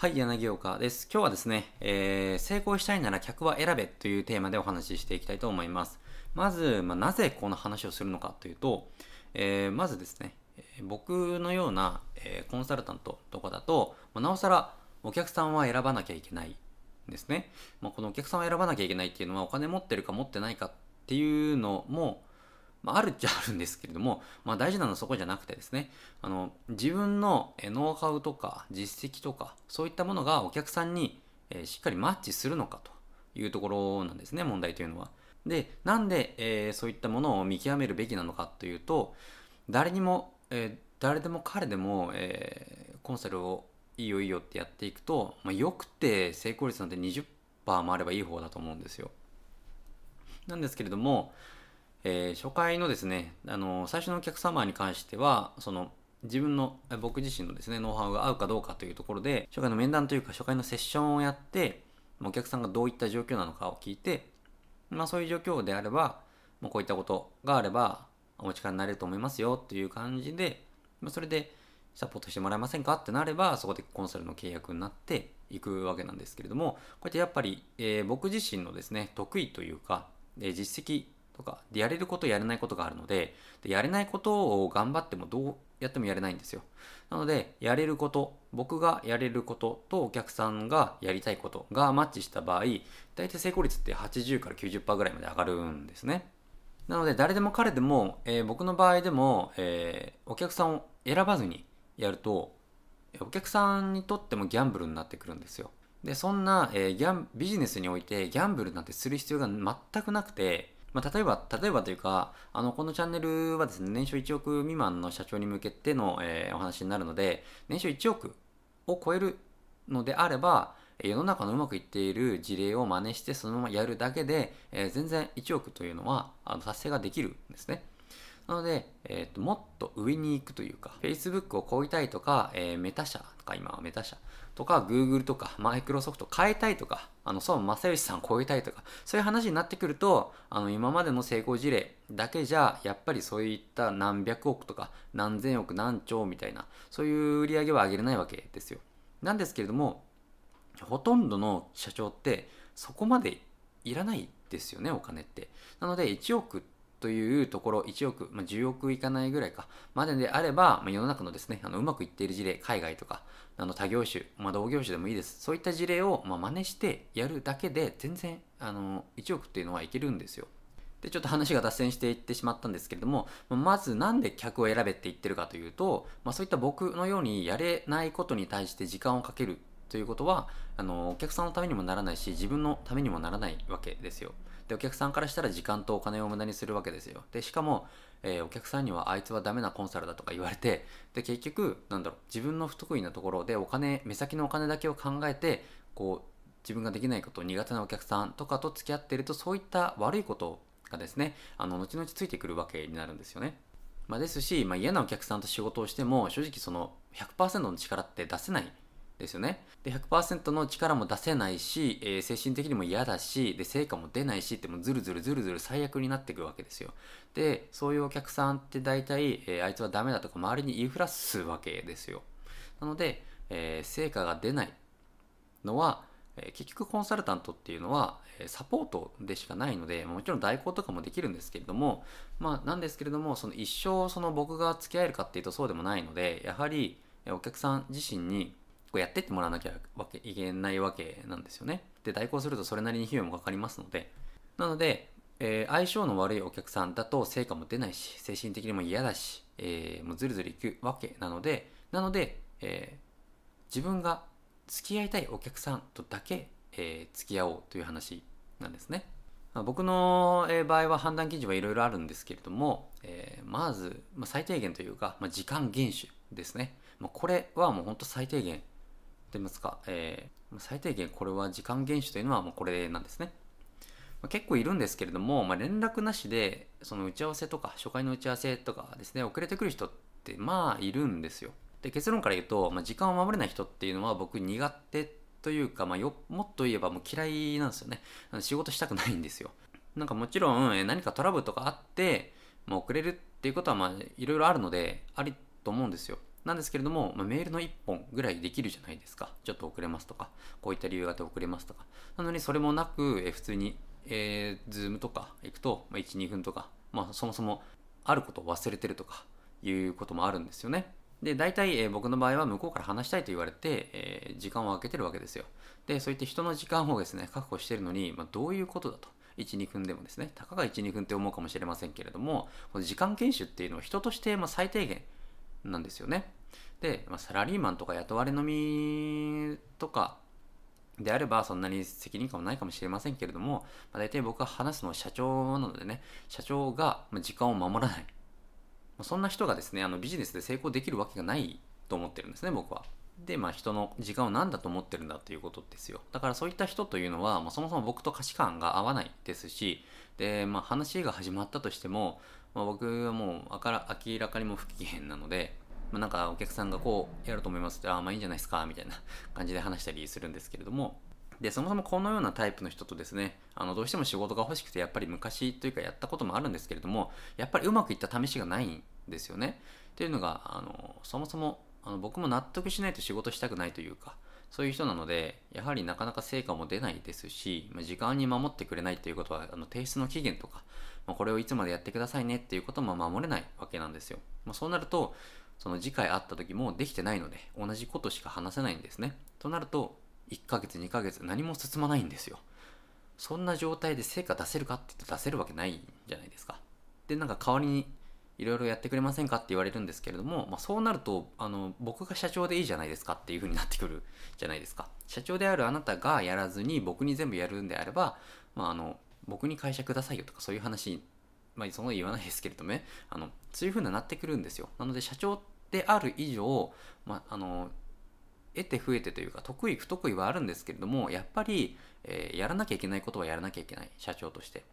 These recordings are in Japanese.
はい、柳岡です。今日はですね、えー成功したいなら客は選べというテーマでお話ししていきたいと思います。まず、まあ、なぜこの話をするのかというと、えーまずですね、僕のような、えーコンサルタントとかだと、まあなおさらお客さんは選ばなきゃいけないんですね。まあ、このお客さんを選ばなきゃいけないっていうのはお金持ってるか持ってないかっていうのも、まあ、あるっちゃあるんですけれども、まあ、大事なのはそこじゃなくてですねあの自分のノウハウとか実績とかそういったものがお客さんにしっかりマッチするのかというところなんですね問題というのは。でなんで、えーそういったものを見極めるべきなのかというと誰にも、えー誰でも彼でも、えーコンサルをいいよいいよってやっていくと、まあ、よくて成功率なんて20%もあればいい方だと思うんですよ。なんですけれども、えー初回のですね、あの最初のお客様に関しては、その自分の、僕自身のですね、ノウハウが合うかどうかというところで、初回の面談というか、初回のセッションをやって、お客さんがどういった状況なのかを聞いて、まあそういう状況であれば、まあ、こういったことがあれば、お力になれると思いますよっていう感じで、まあ、それでサポートしてもらえませんかってなれば、そこでコンサルの契約になっていくわけなんですけれども、こうやってやっぱり、えー僕自身のですね、得意というか、えー実績とかでやれることやれないことがあるのででやれないことを頑張ってもどうやってもやれないんですよ。なのでやれること僕がやれることとお客さんがやりたいことがマッチした場合大体成功率って80から90%ぐらいまで上がるんですね。なので誰でも彼でも、えー僕の場合でも、えーお客さんを選ばずにやるとお客さんにとってもギャンブルになってくるんですよ。でそんな、えーギャンビジネスにおいてギャンブルなんてする必要が全くなくて、まあ、例えば例えばというかあのこのチャンネルはですね年商1億未満の社長に向けての、えーお話になるので年商1億を超えるのであれば世の中のうまくいっている事例を真似してそのままやるだけで、えー全然1億というのはあの達成ができるんですね。なので、えーと、もっと上に行くというか、Facebook を超えたいとか、えーメタ社とか、今はメタ社とか、Google とか、マイクロソフト変えたいとか、あの、孫正義さん超えたいとか、そういう話になってくると、あの、今までの成功事例だけじゃ、やっぱりそういった何百億とか、何千億、何兆みたいな、そういう売り上げは上げれないわけですよ。なんですけれども、ほとんどの社長ってそこまでいらないですよねお金ってなので1億というところ1億、まあ、10億いかないぐらいかまでであれば、まあ、世の中のですねあのうまくいっている事例海外とかあの他業種、まあ、同業種でもいいです。そういった事例を、まあ、真似してやるだけで全然あの1億っていうのはいけるんですよ。でちょっと話が脱線していってしまったんですけれどもまずなんで客を選べって言ってるかというと、まあ、そういった僕のようにやれないことに対して時間をかけるということはあのお客さんのためにもならないし自分のためにもならないわけですよ。でお客さんからしたら時間とお金を無駄にするわけですよ。でしかも、えーお客さんにはあいつはダメなコンサルだとか言われてで結局なんだろう自分の不得意なところでお金目先のお金だけを考えてこう自分ができないこと苦手なお客さんとかと付き合っているとそういった悪いことがですねあの後々ついてくるわけになるんですよね。まあ、ですし、まあ、嫌なお客さんと仕事をしても正直その100%の力って出せないですよね。で、100%の力も出せないし、えー精神的にも嫌だし、で、成果も出ないしってもうずるずるずるずる最悪になっていくわけですよ。で、そういうお客さんって大体、えーあいつはダメだとか周りに言いふらすわけですよ。なので、えー成果が出ないのは、え結局コンサルタントっていうのは、えサポートでしかないので、もちろん代行とかもできるんですけれども、まあなんですけれども、その一生その僕が付き合えるかっていうとそうでもないので、やはりお客さん自身にこうやってってもらわなきゃわけいけないわけなんですよね。で、代行するとそれなりに費用もかかりますので。なので、えー相性の悪いお客さんだと成果も出ないし、精神的にも嫌だし、えーもうずるずるいくわけなので、なので、えー自分が付き合いたいお客さんとだけ、えー付き合おうという話なんですね。まあ僕の場合は判断基準はいろいろあるんですけれども、えーまず、まあ、最低限というか、まあ、時間厳守ですね。もうこれはもう本当最低限と言いますか、えー最低限これは時間厳守というのはもうこれなんですね。まあ結構いるんですけれども、まあ、連絡なしでその打ち合わせとか初回の打ち合わせとかですね遅れてくる人ってまあいるんですよ。で結論から言うと、まあ、時間を守れない人っていうのは僕苦手というか、まあ、よもっと言えばもう嫌いなんですよね。仕事したくないんですよ。なんかもちろん何かトラブルとかあって、まあ、遅れるっていうことはまあいろいろあるのでありと思うんですよ。なんですけれども、まあ、メールの1本ぐらいできるじゃないですか。ちょっと遅れますとか、こういった理由があって遅れますとか。なのにそれもなく、え普通に、えー、ズームとか行くと、まあ、1、2分とか、まあ、そもそもあることを忘れてるとかいうこともあるんですよね。で、大体、えー、僕の場合は向こうから話したいと言われて、えー、時間を空けてるわけですよ。で、そういった人の時間をですね、確保してるのに、まあ、どういうことだと。1、2分でもですね、たかが1、2分って思うかもしれませんけれども、この時間研修っていうのは人としてま最低限なんですよね。で、まあ、サラリーマンとか雇われのみとかであればそんなに責任感もないかもしれませんけれども、まあ、大体僕は話すのは社長なのでね、社長が時間を守らない。そんな人がですね、あのビジネスで成功できるわけがないと思ってるんですね、僕は。で、まあ人の時間を何だと思ってるんだということですよ。だからそういった人というのは、まあ、そもそも僕と価値観が合わないですし、で、まあ話が始まったとしても、まあ、僕はもう明らかにも不機嫌なので、まあ、なんかお客さんがこうやると思いますって、ああ、まあいいんじゃないですか、みたいな 感じで話したりするんですけれども、で、そもそもこのようなタイプの人とですね、あの、どうしても仕事が欲しくて、やっぱり昔というかやったこともあるんですけれども、やっぱりうまくいった試しがないんですよね。っていうのが、あの、そもそも、あの僕も納得しないと仕事したくないというか、そういう人なので、やはりなかなか成果も出ないですし、まあ、時間に守ってくれないということは、あの提出の期限とか、まあ、これをいつまでやってくださいねっていうことも守れないわけなんですよ。まあ、そうなると、その次回会った時もできてないので、同じことしか話せないんですね。となると、1ヶ月、2ヶ月、何も進まないんですよ。そんな状態で成果出せるかって言って出せるわけないじゃないですか。で、なんか代わりにいろいろやってくれませんかって言われるんですけれども、まあ、そうなるとあの僕が社長でいいじゃないですかっていう風になってくるじゃないですか。社長であるあなたがやらずに僕に全部やるんであれば、まあ、あの僕に会社くださいよとかそういう話まあその言わないですけれどもね。あのそういう風になってくるんですよ。なので社長である以上、まあ、あの得て増えてというか得意不得意はあるんですけれどもやっぱり、えー、やらなきゃいけないことはやらなきゃいけない。社長として。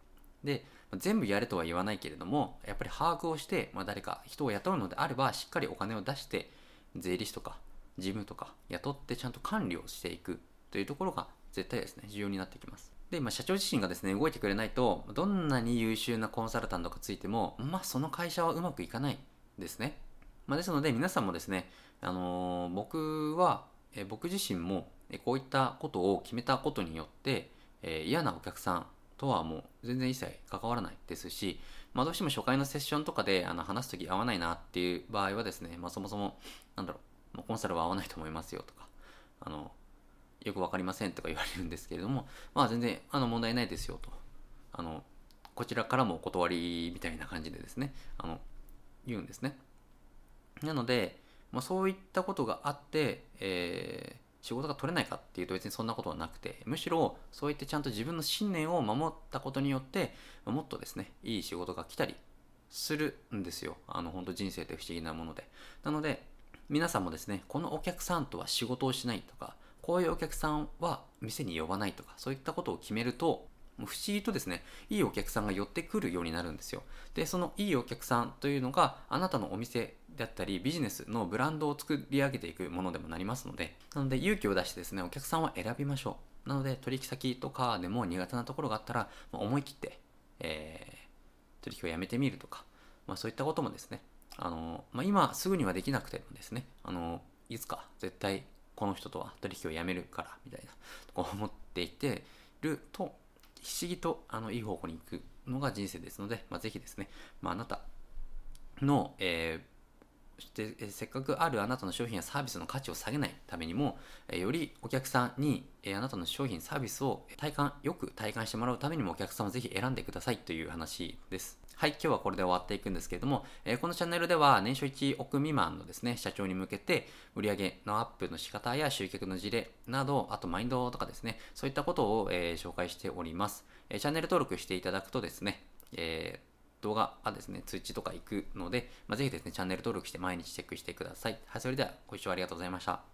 で全部やれとは言わないけれどもやっぱり把握をして、まあ、誰か人を雇うのであればしっかりお金を出して税理士とか事務とか雇ってちゃんと管理をしていくというところが絶対ですね重要になってきます。で、まあ、社長自身がですね動いてくれないとどんなに優秀なコンサルタントがついてもまあその会社はうまくいかないですね、まあ、ですので皆さんもですね、あのー、僕は、え僕自身もこういったことを決めたことによって、えー、嫌なお客さんとはもう全然一切関わらないですし、まあ、どうしても初回のセッションとかであの話す時合わないなっていう場合はですね、まあ、そもそもなんだろう、まあ、コンサルは合わないと思いますよとかあのよく分かりませんとか言われるんですけれども、まあ、全然あの問題ないですよと。あのこちらからもお断りみたいな感じでですねあの言うんですね。なので、まあ、そういったことがあって、えー仕事が取れないかっていうと別にそんなことはなくてむしろそういってちゃんと自分の信念を守ったことによってもっとですねいい仕事が来たりするんですよあの本当人生って不思議なものでなので皆さんもですねこのお客さんとは仕事をしないとかこういうお客さんは店に呼ばないとかそういったことを決めると不思議とですね、いいお客さんが寄ってくるようになるんですよ。で、そのいいお客さんというのがあなたのお店であったりビジネスのブランドを作り上げていくものでもなりますのでなので勇気を出してですねお客さんは選びましょう。なので取引先とかでも苦手なところがあったら、ま思い切って、えー、取引をやめてみるとか、まあ、そういったこともですねあの、まあ、今すぐにはできなくてもですねあのいつか絶対この人とは取引をやめるからみたいなこう思っていてると不思議とあのいい方向に行くのが人生ですので、まあ、ぜひですね、まあ、なたの、えーしてせっかくあるあなたの商品やサービスの価値を下げないためにもよりお客さんにあなたの商品サービスを体感よく体感してもらうためにもお客さんをぜひ選んでくださいという話です。はい今日はこれで終わっていくんですけれどもこのチャンネルでは年商1億未満のですね社長に向けて売上のアップの仕方や集客の事例などあとマインドとかですねそういったことを、え紹介しております。チャンネル登録していただくとですね、えー動画がですね、通知とか行くので、まあ、ぜひですね、チャンネル登録して毎日チェックしてください。はい、それではご視聴ありがとうございました。